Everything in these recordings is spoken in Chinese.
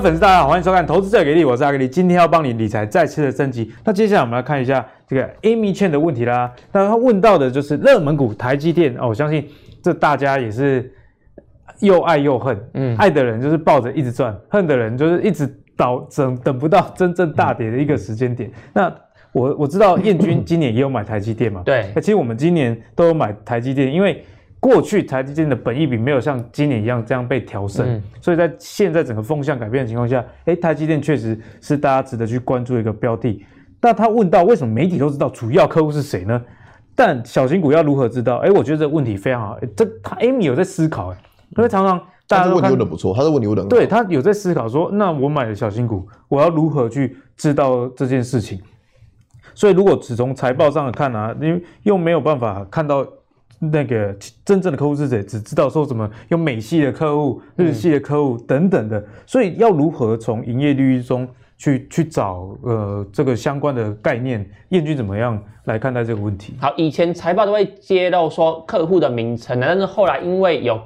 粉丝，大家好，欢迎收看《投资者给力》，我是阿格力，今天要帮你理财再次的升级。那接下来我们来看一下这个 Amy Chen 的问题啦。那他问到的就是热门股台积电哦，我相信这大家也是又爱又恨。嗯，爱的人就是抱着一直赚，恨的人就是一直倒等等不到真正大跌的一个时间点。嗯、那我我知道燕君今年也有买台积电嘛？对。其实我们今年都有买台积电，因为。过去台积电的本益比没有像今年一样这样被调升，嗯、所以在现在整个风向改变的情况下，哎，台积电确实是大家值得去关注的一个标的。但他问到为什么媒体都知道主要客户是谁呢？但小型股要如何知道？哎，我觉得这个问题非常好。这他 Amy 有在思考，哎，因为常常大家都问题问的不错，他是问题问的对他有在思考说，那我买了小型股，我要如何去知道这件事情？所以如果只从财报上看啊，因为又没有办法看到。那个真正的客户是谁？只知道说什么有美系的客户、日系的客户等等的，所以要如何从营业利率中去去找呃这个相关的概念？燕君怎么样来看待这个问题？好，以前财报都会揭露说客户的名称，但是后来因为有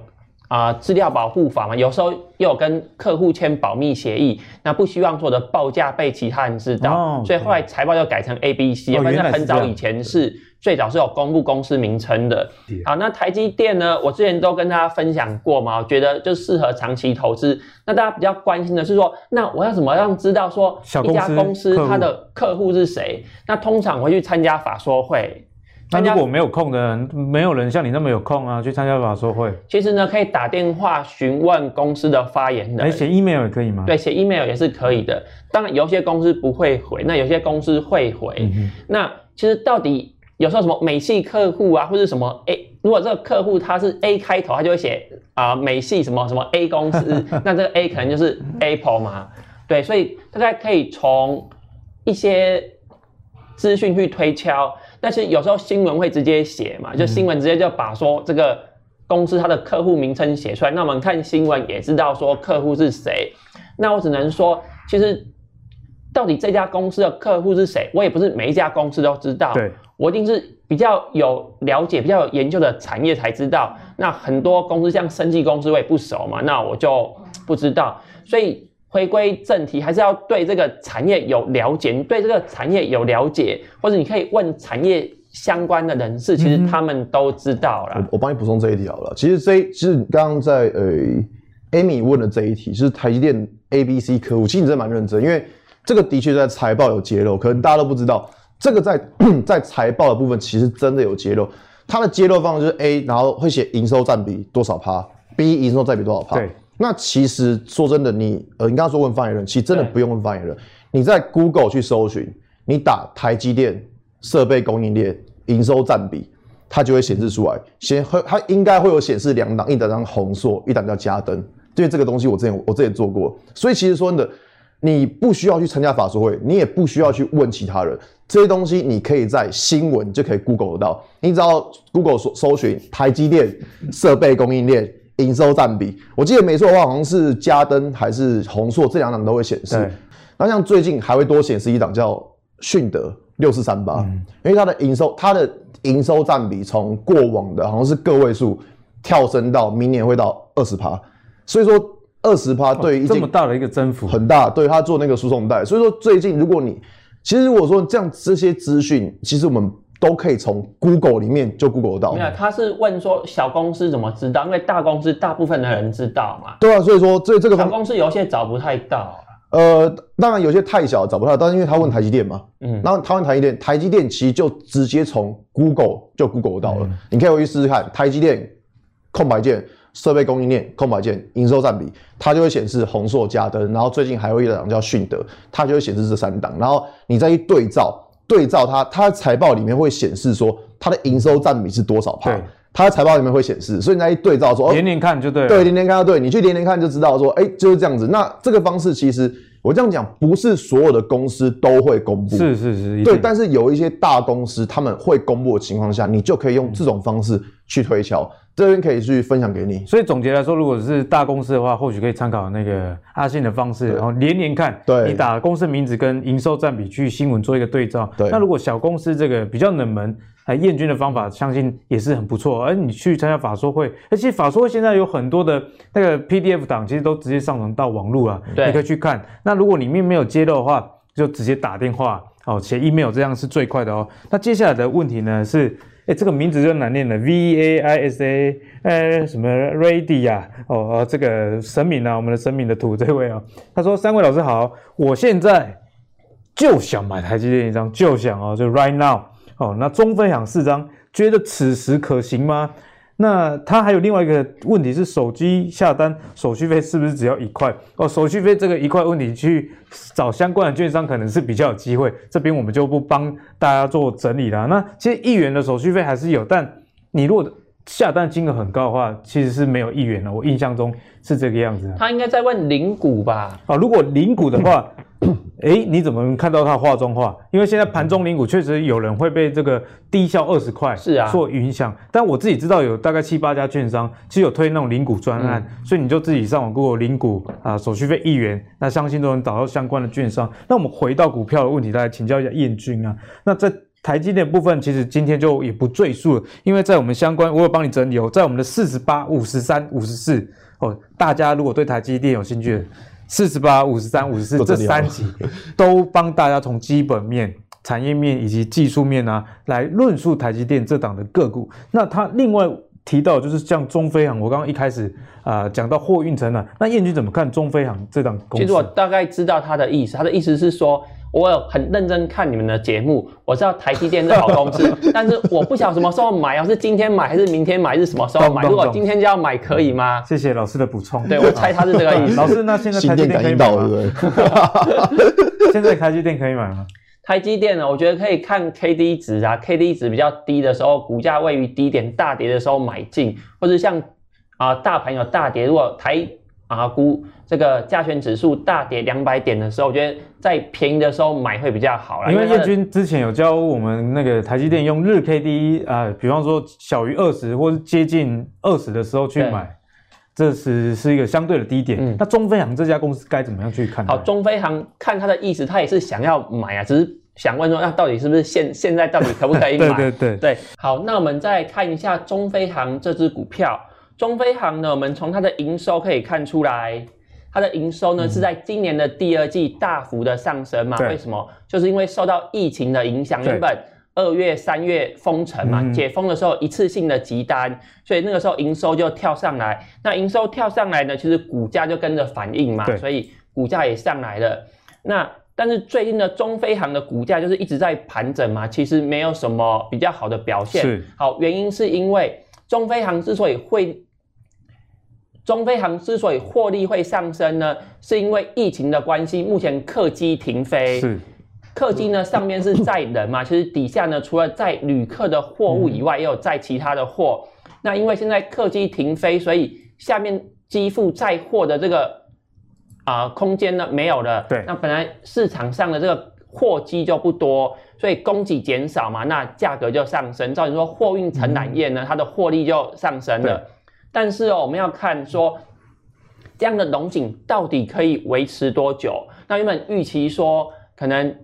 啊资料保护法嘛，有时候又有跟客户签保密协议，那不希望说的报价被其他人知道，哦、所以后来财报又改成 A、B、C，反正很早以前是。最早是有公布公司名称的，好，那台积电呢？我之前都跟大家分享过嘛，我觉得就适合长期投资。那大家比较关心的是说，那我要怎么样知道说一家公司它的客户是谁？那通常我会去参加法说会。那如果没有空的人，没有人像你那么有空啊，去参加法说会。其实呢，可以打电话询问公司的发言人。哎，写 email 也可以吗？对，写 email 也是可以的。当然，有些公司不会回，那有些公司会回。嗯、那其实到底？有时候什么美系客户啊，或者什么 A，如果这个客户他是 A 开头，他就会写啊、呃、美系什么什么 A 公司，那这个 A 可能就是 Apple 嘛，对，所以大家可以从一些资讯去推敲。但是有时候新闻会直接写嘛，就新闻直接就把说这个公司它的客户名称写出来，那我们看新闻也知道说客户是谁。那我只能说，其实到底这家公司的客户是谁，我也不是每一家公司都知道。对。我一定是比较有了解、比较有研究的产业才知道。那很多公司像生技公司我也不熟嘛，那我就不知道。所以回归正题，还是要对这个产业有了解。你对这个产业有了解，或者你可以问产业相关的人士，其实他们都知道了。我我帮你补充这一题好了。其实这其实刚刚在呃 Amy 问的这一题，就是台积电 A、B、C 客户，其实你真的蛮认真，因为这个的确在财报有揭露，可能大家都不知道。这个在 在财报的部分其实真的有揭露，它的揭露方式就是 A，然后会写营收占比多少趴，B 营收占比多少趴。对，那其实说真的，你呃，你刚刚说问发言人，其实真的不用问发言人，你在 Google 去搜寻，你打台积电设备供应链营收占比，它就会显示出来。先会它应该会有显示两档，一档叫鸿硕，一档叫嘉登。因为这个东西我之前我之前做过，所以其实说真的。你不需要去参加法说会，你也不需要去问其他人，这些东西你可以在新闻就可以 Google 得到。你只要 Google 搜搜寻台积电设备供应链营收占比，我记得没错的话，好像是嘉登还是宏硕这两档都会显示。那像最近还会多显示一档叫迅德六四三八，因为它的营收它的营收占比从过往的好像是个位数跳升到明年会到二十趴，所以说。二十趴对于、哦、这么大的一个增幅。很大，对他做那个输送带，所以说最近如果你其实如果说这样这些资讯，其实我们都可以从 Google 里面就 Google 到。没有，他是问说小公司怎么知道？因为大公司大部分的人知道嘛。对啊，所以说这这个小公司有些找不太到。呃，当然有些太小找不到，但是因为他问台积电嘛，嗯，然后他问台积电，台积电其实就直接从 Google 就 Google 到了。嗯、你可以回去试试看，台积电空白键。设备供应链空白键营收占比，它就会显示宏硕、嘉登，然后最近还有一档叫迅德，它就会显示这三档，然后你再一对照，对照它，它的财报里面会显示说它的营收占比是多少趴，它的财报里面会显示，所以你再一对照说，连连看就对了，对，连连看就对，你去连连看就知道说，哎，就是这样子。那这个方式其实我这样讲，不是所有的公司都会公布，是是是，对，但是有一些大公司他们会公布的情况下，你就可以用这种方式去推敲。这边可以去分享给你，所以总结来说，如果是大公司的话，或许可以参考那个阿信的方式，然后连连看，对，你打公司名字跟营收占比去新闻做一个对照。对，那如果小公司这个比较冷门，哎，彦君的方法相信也是很不错。而你去参加法说会，而且法说会现在有很多的那个 PDF 档，其实都直接上传到网络了，你可以去看。那如果里面没有揭露的话，就直接打电话哦，写 email 这样是最快的哦。那接下来的问题呢是，这个名字就难念了，V A I S A，呃，什么 Ready 呀？哦哦，这个神明啊，我们的神明的土这位啊、他说：三位老师好，我现在就想买台积电一张，就想哦，就 right now。哦，那中分享四张，觉得此时可行吗？那他还有另外一个问题是，手机下单手续费是不是只要一块？哦，手续费这个一块问题，去找相关的券商可能是比较有机会。这边我们就不帮大家做整理了。那其实一元的手续费还是有，但你如果下单金额很高的话，其实是没有一元的。我印象中是这个样子。他应该在问零股吧？哦，如果零股的话。哎，你怎么能看到他画中画？因为现在盘中领股确实有人会被这个低消二十块是啊所影响。但我自己知道有大概七八家券商其实有推那种领股专案，嗯、所以你就自己上网 Google 零股啊，手续费一元，那相信都能找到相关的券商。那我们回到股票的问题，来请教一下燕君啊。那在台积电部分，其实今天就也不赘述了，因为在我们相关，我有帮你整理哦，在我们的四十八、五十三、五十四哦，大家如果对台积电有兴趣的。四十八、五十三、五十四这三集都帮大家从基本面、产业面以及技术面啊来论述台积电这档的个股。那他另外提到就是像中飞航，我刚刚一开始啊讲到货运承揽，那燕军怎么看中飞航这档公司？其实我大概知道他的意思，他的意思是说。我有很认真看你们的节目，我知道台积电是好公司，但是我不晓得什么时候买，要是今天买还是明天买，还是什么时候买？如果今天就要买，可以吗？谢谢老师的补充。对，我猜他是这个意思。老师，那现在台积电可以买吗？现在台积电可以买吗？台积电呢？我觉得可以看 K D 值啊，K D 值比较低的时候，股价位于低点，大跌的时候买进，或者像啊、呃、大盘有大跌，如果台啊估。这个加权指数大跌两百点的时候，我觉得在便宜的时候买会比较好啦。因为叶军之前有教我们那个台积电用日 K D 啊、呃，比方说小于二十或是接近二十的时候去买，这是是一个相对的低点。嗯、那中飞航这家公司该怎么样去看？好，中飞航看他的意思，他也是想要买啊，只是想问说，那到底是不是现现在到底可不可以 买？对对对对。好，那我们再看一下中飞航这支股票。中飞航呢，我们从它的营收可以看出来。它的营收呢，是在今年的第二季大幅的上升嘛？为什么？就是因为受到疫情的影响，原本二月、三月封城嘛，解封的时候一次性的急单，所以那个时候营收就跳上来。那营收跳上来呢，其实股价就跟着反应嘛，所以股价也上来了。那但是最近的中飞航的股价就是一直在盘整嘛，其实没有什么比较好的表现。好，原因是因为中飞航之所以会。中飞航之所以获利会上升呢，是因为疫情的关系，目前客机停飞。是，客机呢上面是载人嘛，其实底下呢除了载旅客的货物以外，也有载其他的货。那因为现在客机停飞，所以下面机腹载货的这个啊、呃、空间呢没有了。对，那本来市场上的这个货机就不多，所以供给减少嘛，那价格就上升。照理说，货运承揽业呢，它的获利就上升了。但是哦，我们要看说这样的龙井到底可以维持多久？那原本预期说可能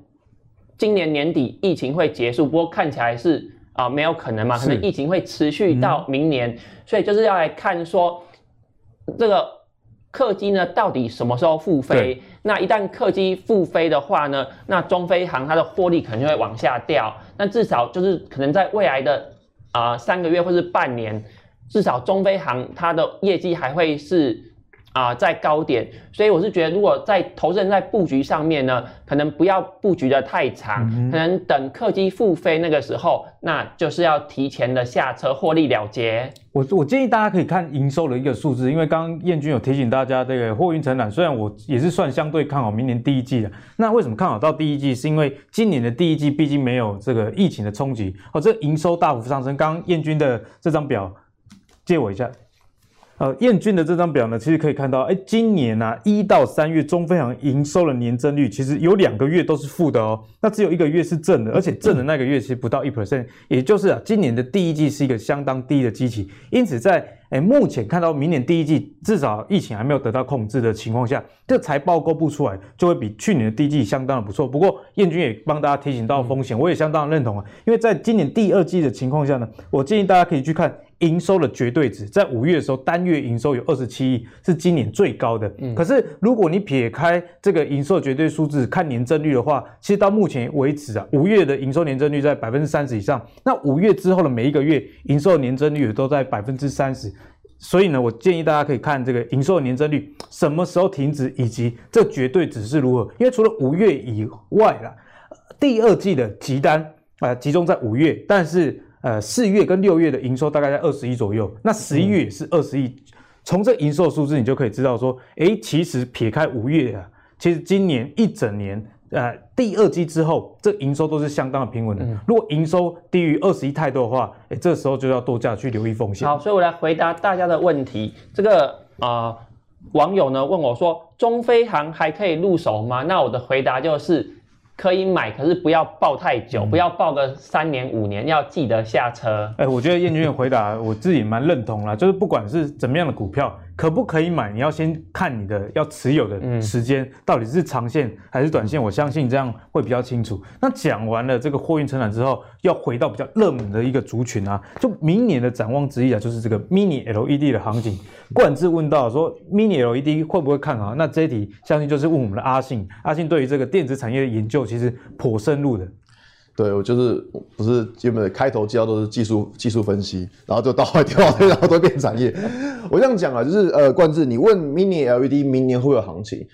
今年年底疫情会结束，不过看起来是啊、呃、没有可能嘛，可能疫情会持续到明年，嗯、所以就是要来看说这个客机呢到底什么时候复飞？那一旦客机复飞的话呢，那中飞航它的获利可能就会往下掉。那至少就是可能在未来的啊、呃、三个月或是半年。至少中飞航它的业绩还会是啊、呃、在高点，所以我是觉得，如果在投资人在布局上面呢，可能不要布局的太长，嗯、可能等客机复飞那个时候，那就是要提前的下车获利了结。我我建议大家可以看营收的一个数字，因为刚刚燕君有提醒大家，这个货运承揽虽然我也是算相对看好明年第一季的，那为什么看好到第一季？是因为今年的第一季毕竟没有这个疫情的冲击，哦，这个营收大幅上升。刚刚燕君的这张表。借我一下，呃，彦君的这张表呢，其实可以看到，哎，今年啊，一到三月中飞航营收的年增率，其实有两个月都是负的哦，那只有一个月是正的，而且正的那个月其实不到一 percent，也就是啊，今年的第一季是一个相当低的基期，因此在哎，目前看到明年第一季至少疫情还没有得到控制的情况下，这财报公布出来就会比去年的第一季相当的不错。不过彦军也帮大家提醒到风险，我也相当认同啊，因为在今年第二季的情况下呢，我建议大家可以去看。营收的绝对值在五月的时候，单月营收有二十七亿，是今年最高的。嗯，可是如果你撇开这个营收绝对数字，看年增率的话，其实到目前为止啊，五月的营收年增率在百分之三十以上。那五月之后的每一个月，营收年增率也都在百分之三十。所以呢，我建议大家可以看这个营收年增率什么时候停止，以及这绝对值是如何。因为除了五月以外啦，第二季的集单啊、呃，集中在五月，但是。呃，四月跟六月的营收大概在二十亿左右，那十一月也是二十亿。从、嗯、这营收数字，你就可以知道说，诶，其实撇开五月啊，其实今年一整年，呃，第二季之后，这营收都是相当的平稳的。嗯、如果营收低于二十亿太多的话，诶，这时候就要多加去留意风险。好，所以我来回答大家的问题。这个啊、呃，网友呢问我说，中飞航还可以入手吗？那我的回答就是。可以买，可是不要抱太久，嗯、不要抱个三年五年，要记得下车。哎、欸，我觉得燕君的回答我自己蛮认同啦，就是不管是怎么样的股票。可不可以买？你要先看你的要持有的时间到底是长线还是短线，我相信这样会比较清楚。那讲完了这个货运成长之后，要回到比较热门的一个族群啊，就明年的展望之一啊，就是这个 Mini LED 的行情。冠志问到说，Mini LED 会不会看好？那这一题相信就是问我们的阿信。阿信对于这个电子产业的研究其实颇深入的。对，我就是不是基本的开头介绍都是技术技术分析，然后就到后跳，然后都变产业。我这样讲啊，就是呃，冠志，你问 Mini LED 明年会有行情？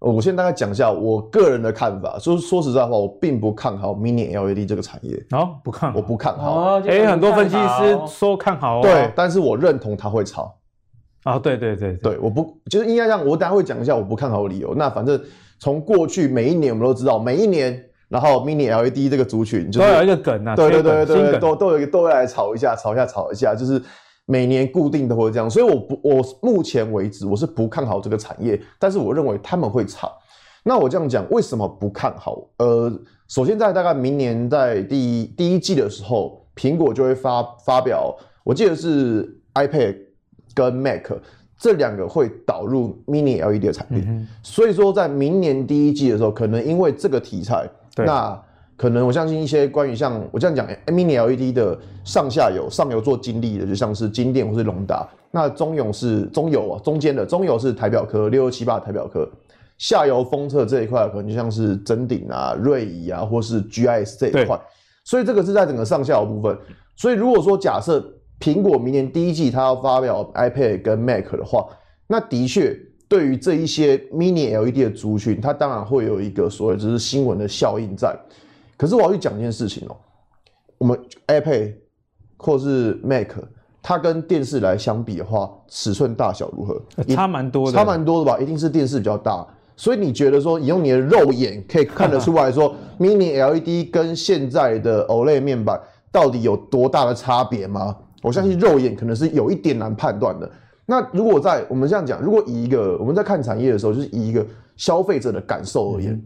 我先大概讲一下我个人的看法。说说实在话，我并不看好 Mini LED 这个产业。哦，不看好，我不看好。哦，哎，很多分析师说看好哦。对，但是我认同它会炒。啊、哦，对对对对，对，我不就是应该这样。我等下会讲一下我不看好的理由。那反正从过去每一年我们都知道，每一年。然后 Mini LED 这个族群就是都有一个梗啊，对对对对，对都都有一个都会来炒一下，炒一下，炒一下，就是每年固定都会这样。所以我不，我目前为止我是不看好这个产业，但是我认为他们会炒。那我这样讲，为什么不看好？呃，首先在大概明年在第一第一季的时候，苹果就会发发表，我记得是 iPad 跟 Mac 这两个会导入 Mini LED 的产品，嗯、所以说在明年第一季的时候，可能因为这个题材。对那可能我相信一些关于像我这样讲，Mini LED 的上下游，上游做精密的，就像是金电或是隆达。那中游是中游啊，中间的中游是台表科六六七八台表科，下游封测这一块可能就像是臻鼎啊、瑞仪啊，或是 GIS 这一块。所以这个是在整个上下游部分。所以如果说假设苹果明年第一季它要发表 iPad 跟 Mac 的话，那的确。对于这一些 Mini LED 的族群，它当然会有一个所谓就是新闻的效应在。可是我要去讲一件事情哦，我们 iPad 或是 Mac，它跟电视来相比的话，尺寸大小如何？差蛮多的，差蛮多的吧？一定是电视比较大。所以你觉得说，你用你的肉眼可以看得出来说，Mini LED 跟现在的 OLED 面板到底有多大的差别吗？我相信肉眼可能是有一点难判断的。那如果在我们这样讲，如果以一个我们在看产业的时候，就是以一个消费者的感受而言，嗯、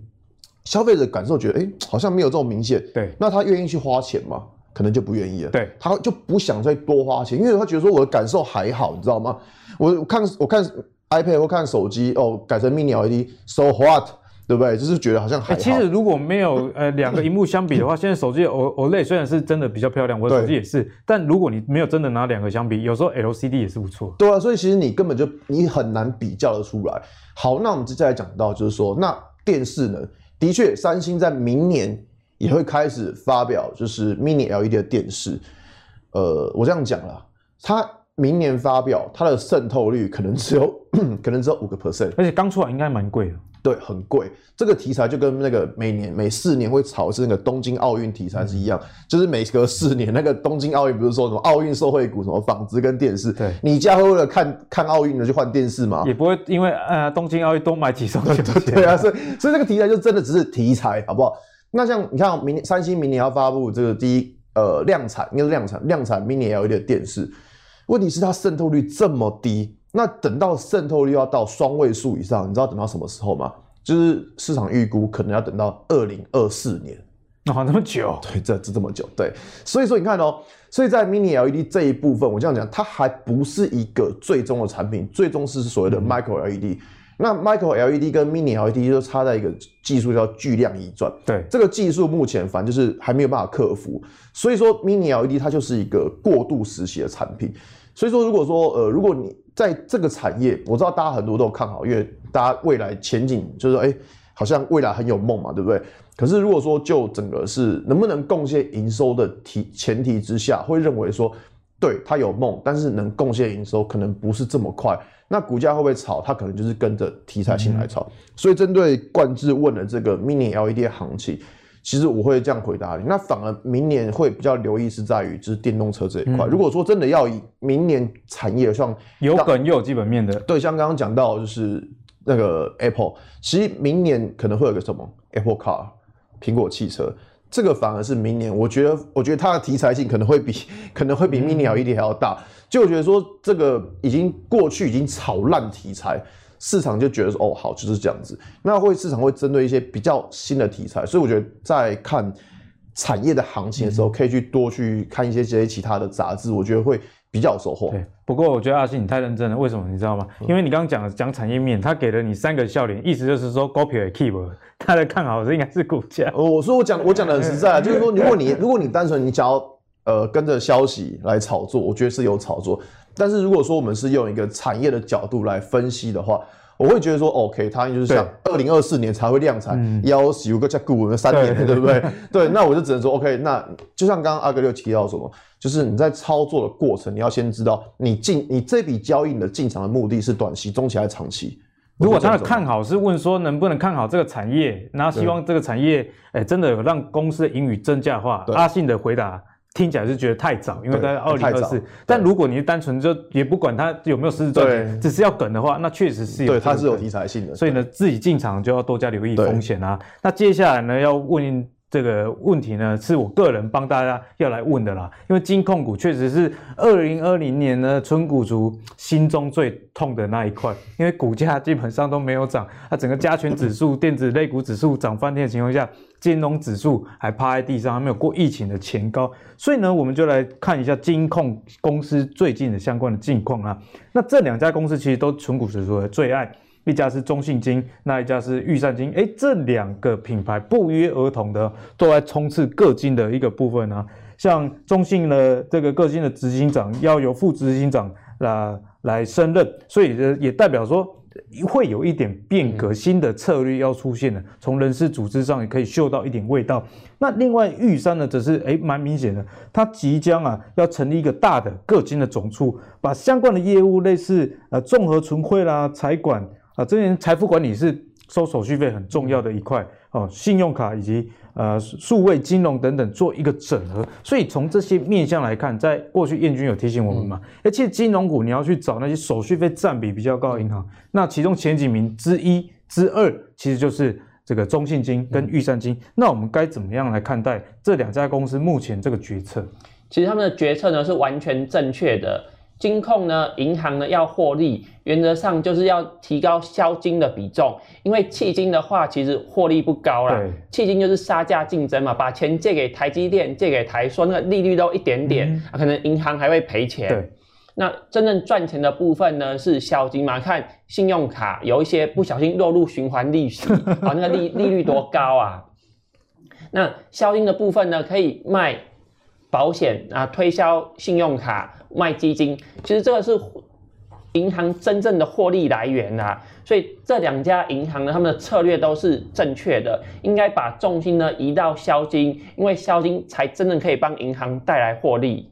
消费者感受觉得，哎、欸，好像没有这么明显，对，那他愿意去花钱吗？可能就不愿意了，对，他就不想再多花钱，因为他觉得说我的感受还好，你知道吗？我看我看 iPad 或看手机，哦，改成 Mini LED，so what？对不对？就是觉得好像还好。其实如果没有呃两个荧幕相比的话，现在手机 O OLED 虽然是真的比较漂亮，我的手机也是。但如果你没有真的拿两个相比，有时候 LCD 也是不错。对啊，所以其实你根本就你很难比较得出来。好，那我们接下来讲到就是说，那电视呢？的确，三星在明年也会开始发表就是 Mini LED 的电视。呃，我这样讲啦，它明年发表，它的渗透率可能只有 可能只有五个 percent，而且刚出来应该蛮贵的。对，很贵。这个题材就跟那个每年每四年会炒是那个东京奥运题材是一样，嗯、就是每隔四年那个东京奥运不是说什么奥运受惠股什么纺织跟电视？对，你家会为了看看奥运的去换电视吗？也不会因为呃东京奥运多买几双。对啊，所以所以这个题材就真的只是题材，好不好？那像你看，明年三星明年要发布这个第一呃量产，应该是量产量产 Mini LED 的电视，问题是它渗透率这么低。那等到渗透率要到双位数以上，你知道等到什么时候吗？就是市场预估可能要等到二零二四年，哦，那么久，对，这这这么久，对，所以说你看哦，所以在 Mini LED 这一部分，我这样讲，它还不是一个最终的产品，最终是所谓的 Micro LED。嗯、那 Micro LED 跟 Mini LED 就差在一个技术叫巨量移转，对，这个技术目前反正就是还没有办法克服，所以说 Mini LED 它就是一个过渡时期的产品。所以说，如果说呃，如果你在这个产业，我知道大家很多都看好，因为大家未来前景就是说，哎，好像未来很有梦嘛，对不对？可是如果说就整个是能不能贡献营收的提前提之下，会认为说，对，它有梦，但是能贡献营收可能不是这么快。那股价会不会炒？它可能就是跟着题材性来炒。嗯、所以针对冠志问的这个 Mini LED 行情，其实我会这样回答你。那反而明年会比较留意是在于就是电动车这一块。嗯、如果说真的要以明年产业上有梗又有基本面的，对，像刚刚讲到就是那个 Apple，其实明年可能会有个什么 Apple Car。苹果汽车这个反而是明年，我觉得，我觉得它的题材性可能会比 可能会比 Mini LED 还要大。就我觉得说，这个已经过去已经炒烂题材，市场就觉得说，哦，好，就是这样子。那会市场会针对一些比较新的题材，所以我觉得在看产业的行情的时候，可以去多去看一些这些其他的杂志，我觉得会。比较收获。对，不过我觉得阿信你太认真了，为什么你知道吗？因为你刚刚讲讲产业面，他给了你三个笑脸，意思就是说高票也 keep，他的看好是应该是股价。我说我讲我讲的很实在，就是说如果你如果你单纯你想要呃跟着消息来炒作，我觉得是有炒作。但是如果说我们是用一个产业的角度来分析的话。我会觉得说，OK，它就是像二零二四年才会量产，要有个加固三年，对，不对？对，那我就只能说，OK，那就像刚刚阿哥六提到什么，就是你在操作的过程，你要先知道你进你这笔交易的进场的目的是短期、中期还是长期。如果他的看好是问说能不能看好这个产业，然后希望这个产业哎真的有让公司的盈余增加的话，阿信的回答。听起来是觉得太早，因为在二零二四。但如果你是单纯就也不管它有没有实质赚钱，只是要梗的话，那确实是有。对，它是有题材性的。所以呢，自己进场就要多加留意风险啊。那接下来呢，要问。这个问题呢，是我个人帮大家要来问的啦，因为金控股确实是二零二零年呢，存股族心中最痛的那一块，因为股价基本上都没有涨，它整个加权指数、电子类股指数涨翻天的情况下，金融指数还趴在地上，还没有过疫情的前高，所以呢，我们就来看一下金控公司最近的相关的近况啊。那这两家公司其实都纯股指数的最爱。一家是中信金，那一家是玉山金，哎，这两个品牌不约而同的都在冲刺各金的一个部分啊。像中信的这个各金的执行长要由副执行长来来升任，所以也代表说会有一点变革，新的策略要出现了。从人事组织上也可以嗅到一点味道。那另外玉山呢，则是诶蛮明显的，它即将啊要成立一个大的各金的总处，把相关的业务类似呃综合存汇啦、财管。啊，这些财富管理是收手续费很重要的一块哦，信用卡以及呃数位金融等等做一个整合，所以从这些面向来看，在过去彦军有提醒我们嘛，而且金融股你要去找那些手续费占比比较高的银行，那其中前几名之一之二其实就是这个中信金跟玉山金，那我们该怎么样来看待这两家公司目前这个决策？其实他们的决策呢是完全正确的。金控呢，银行呢要获利，原则上就是要提高销金的比重，因为迄金的话其实获利不高啦。迄金就是杀价竞争嘛，把钱借给台积电、借给台塑，那个利率都一点点，嗯啊、可能银行还会赔钱。那真正赚钱的部分呢是销金嘛，看信用卡有一些不小心落入循环利息，啊，那个利利率多高啊？那销金的部分呢，可以卖保险啊，推销信用卡。卖基金，其实这个是银行真正的获利来源啊，所以这两家银行呢，他们的策略都是正确的，应该把重心呢移到销金，因为销金才真正可以帮银行带来获利。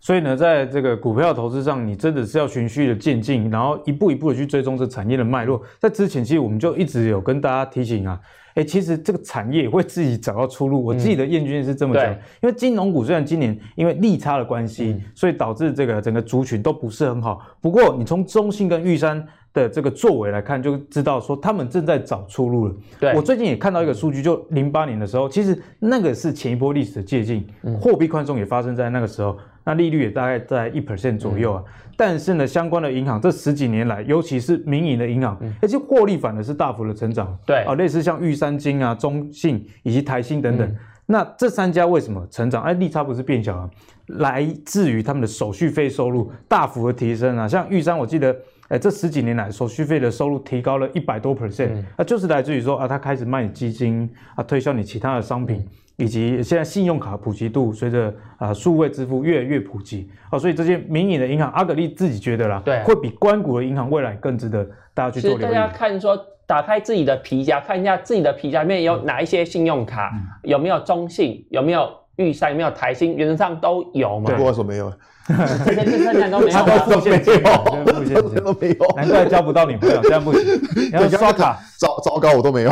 所以呢，在这个股票投资上，你真的是要循序的渐进，然后一步一步的去追踪这产业的脉络。在之前，其实我们就一直有跟大家提醒啊。哎、欸，其实这个产业会自己找到出路。我自己的厌倦是这么讲，嗯、因为金融股虽然今年因为利差的关系，嗯、所以导致这个整个族群都不是很好。不过你从中信跟玉山的这个作为来看，就知道说他们正在找出路了。对，我最近也看到一个数据，就零八年的时候，其实那个是前一波历史的借镜，货币宽松也发生在那个时候。那利率也大概在一 percent 左右啊，嗯、但是呢，相关的银行这十几年来，尤其是民营的银行，而且获利反而是大幅的成长。对啊，类似像玉山金啊、中信以及台新等等，嗯、那这三家为什么成长？哎，利差不是变小了，来自于他们的手续费收入大幅的提升啊。像玉山，我记得，哎，这十几年来手续费的收入提高了一百多 percent，那就是来自于说啊，他开始卖你基金啊，推销你其他的商品，以及现在信用卡普及度随着啊数位支付越来越普及啊，所以这些民营的银行，阿格力自己觉得啦，对，会比关谷的银行未来更值得大家去做留意。大家看说。打开自己的皮夹，看一下自己的皮夹里面有哪一些信用卡，嗯、有没有中信，有没有玉山，有没有台新，原则上都有嘛。对，我说没有，这些这三都没有，他都付现金，付现金都没有，难怪交不到女朋友，这样不行。你要刷卡，糟糟糕，我都没有。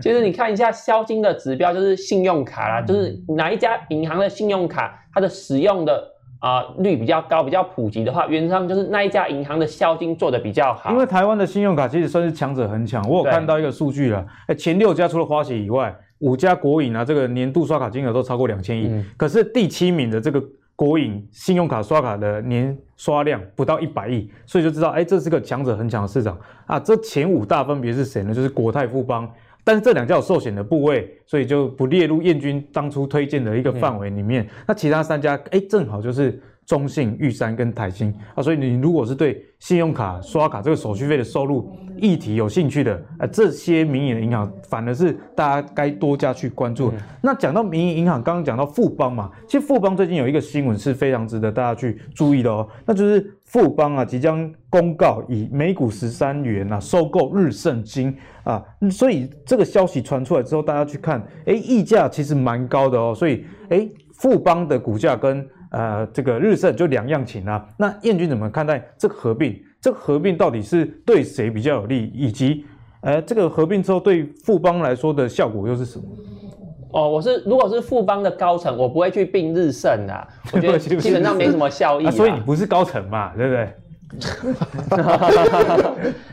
其实你看一下消金的指标，就是信用卡啦，就是哪一家银行的信用卡，它的使用的。啊、呃，率比较高，比较普及的话，原则上就是那一家银行的销金做的比较好。因为台湾的信用卡其实算是强者恒强，我有看到一个数据了，哎，前六家除了花旗以外，五家国营啊，这个年度刷卡金额都超过两千亿。嗯、可是第七名的这个国营信用卡刷卡的年刷量不到一百亿，所以就知道，哎，这是个强者恒强的市场啊。这前五大分别是谁呢？就是国泰富邦。但是这两家有寿险的部位，所以就不列入燕军当初推荐的一个范围里面。嗯、那其他三家，哎，正好就是中信、玉山跟台新啊。所以你如果是对信用卡刷卡这个手续费的收入议题有兴趣的，呃，这些民营的银行反而是大家该多加去关注。嗯、那讲到民营银行，刚刚讲到富邦嘛，其实富邦最近有一个新闻是非常值得大家去注意的哦，那就是富邦啊即将公告以每股十三元啊收购日盛金。啊，所以这个消息传出来之后，大家去看，哎，溢价其实蛮高的哦。所以，哎，富邦的股价跟呃这个日盛就两样情啊。那燕君怎么看待这个合并？这个合并到底是对谁比较有利？以及，呃，这个合并之后对富邦来说的效果又是什么？哦，我是如果是富邦的高层，我不会去并日盛啊，我觉得 基本上没什么效益，啊。所以你不是高层嘛，对不对？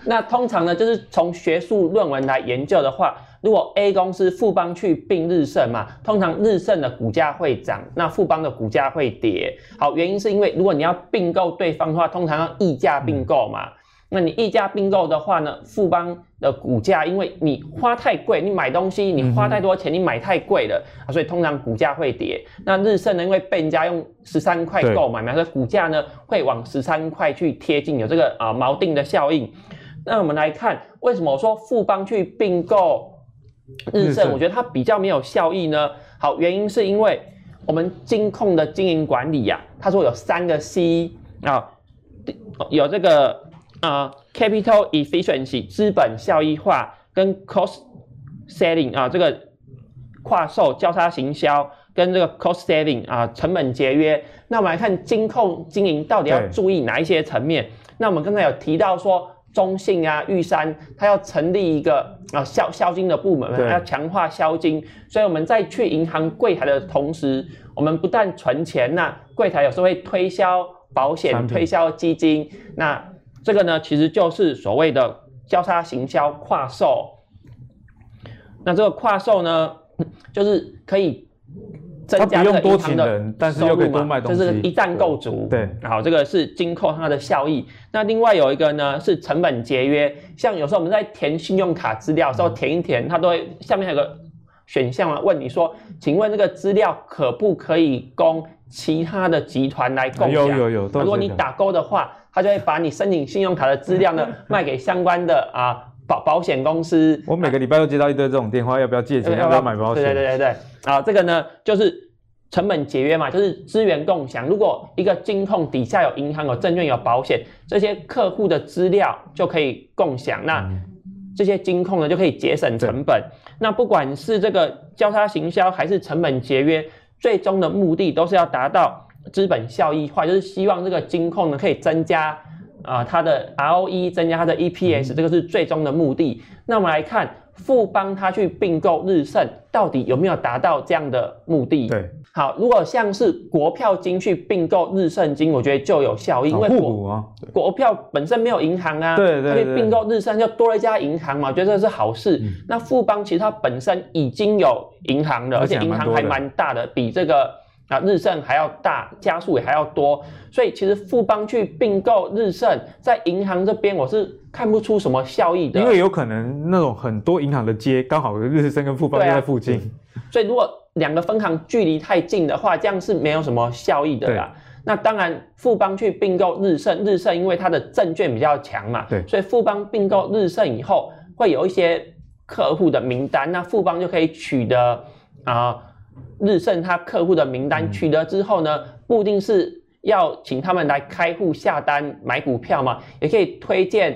那通常呢，就是从学术论文来研究的话，如果 A 公司富邦去并日盛嘛，通常日盛的股价会涨，那富邦的股价会跌。好，原因是因为如果你要并购对方的话，通常要溢价并购嘛。嗯那你溢价并购的话呢，富邦的股价，因为你花太贵，你买东西你花太多钱，你买太贵了啊，所以通常股价会跌。那日盛呢，因为被人家用十三块购买嘛，所以股价呢会往十三块去贴近，有这个啊锚定的效应。那我们来看，为什么我说富邦去并购日盛，我觉得它比较没有效益呢？好，原因是因为我们金控的经营管理呀、啊，他说有三个 C 啊，有这个。啊、uh,，capital efficiency 资本效益化跟 cost saving 啊，这个跨售交叉行销跟这个 cost saving 啊，成本节约。那我们来看金控经营到底要注意哪一些层面？那我们刚才有提到说，中信啊、玉山，它要成立一个啊销销金的部门，对要强化销金。所以我们在去银行柜台的同时，我们不但存钱，那柜台有时候会推销保险、推销基金，那。这个呢，其实就是所谓的交叉行销跨售。那这个跨售呢，就是可以增加这个银行的收入嘛，就是一旦购足。对，好，这个是金扣它的效益。那另外有一个呢，是成本节约。像有时候我们在填信用卡资料的时候，填一填，它都会下面还有个选项啊，问你说，请问这个资料可不可以供其他的集团来共享？有有有。如果你打勾的话。它就会把你申请信用卡的资料呢 卖给相关的啊保保险公司。我每个礼拜都接到一堆这种电话，要不要借钱？要不要买保险？对对对对对。啊，这个呢就是成本节约嘛，就是资源共享。如果一个金控底下有银行、有证券、有保险，这些客户的资料就可以共享，那这些金控呢就可以节省成本。那不管是这个交叉行销还是成本节约，最终的目的都是要达到。资本效益化就是希望这个金控呢可以增加啊、呃、它的 ROE，增加它的 EPS，这个是最终的目的。那我们来看富邦它去并购日盛，到底有没有达到这样的目的？对，好，如果像是国票金去并购日盛金，我觉得就有效益，因为国、啊、国票本身没有银行啊，对对对，并购日盛就多了一家银行嘛，我觉得这是好事。嗯、那富邦其实它本身已经有银行了，而且银行还蛮大的，比这个。啊，日盛还要大，加速也还要多，所以其实富邦去并购日盛，在银行这边我是看不出什么效益的，因为有可能那种很多银行的街刚好日盛跟富邦就在附近，啊，所以如果两个分行距离太近的话，这样是没有什么效益的啦。那当然，富邦去并购日盛，日盛因为它的证券比较强嘛，对，所以富邦并购日盛以后，会有一些客户的名单，那富邦就可以取得啊、呃、日盛他客户的名单，取得之后呢，不一定是要请他们来开户下单买股票嘛，也可以推荐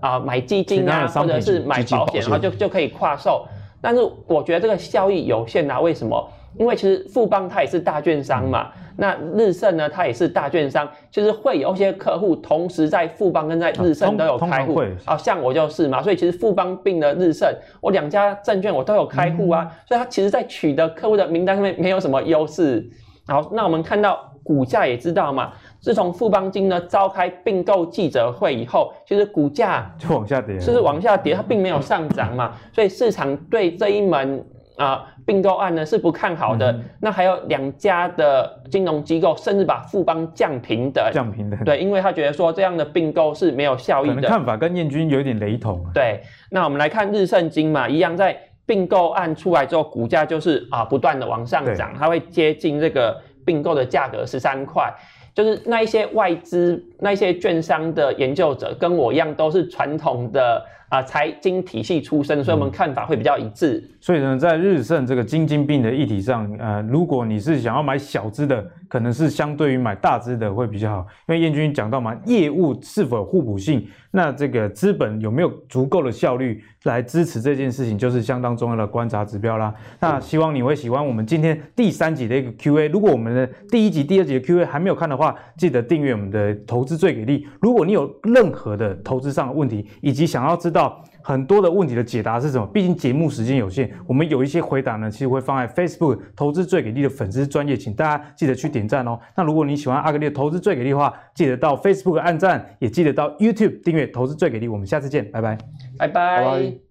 啊、呃、买基金啊，或者是买保险，然后就就可以跨售。但是我觉得这个效益有限啊，为什么？因为其实富邦它也是大券商嘛，那日盛呢，它也是大券商，就是会有一些客户同时在富邦跟在日盛都有开户，啊，像我就是嘛，所以其实富邦并了日盛，我两家证券我都有开户啊，所以它其实在取得客户的名单上面没有什么优势。好，那我们看到股价也知道嘛，自从富邦金呢召开并购记者会以后，其实股价就往下跌，就是往下跌，它并没有上涨嘛，所以市场对这一门。啊，并购案呢是不看好的。嗯、那还有两家的金融机构甚至把富邦降平的，降平的。对，因为他觉得说这样的并购是没有效益的。看法跟燕军有点雷同。对，那我们来看日盛金嘛，一样在并购案出来之后，股价就是啊不断的往上涨，它会接近这个并购的价格十三块。就是那一些外资、那一些券商的研究者跟我一样，都是传统的。啊，财经体系出身，所以我们看法会比较一致。嗯、所以呢，在日盛这个金金病的议题上，呃，如果你是想要买小资的，可能是相对于买大资的会比较好。因为燕军讲到嘛，业务是否互补性，那这个资本有没有足够的效率来支持这件事情，就是相当重要的观察指标啦。那希望你会喜欢我们今天第三集的一个 Q&A。如果我们的第一集、第二集的 Q&A 还没有看的话，记得订阅我们的投资最给力。如果你有任何的投资上的问题，以及想要知道。到很多的问题的解答是什么？毕竟节目时间有限，我们有一些回答呢，其实会放在 Facebook 投资最给力的粉丝专业，请大家记得去点赞哦。那如果你喜欢阿格力的投资最给力的话，记得到 Facebook 按赞，也记得到 YouTube 订阅投资最给力。我们下次见，拜拜，拜拜。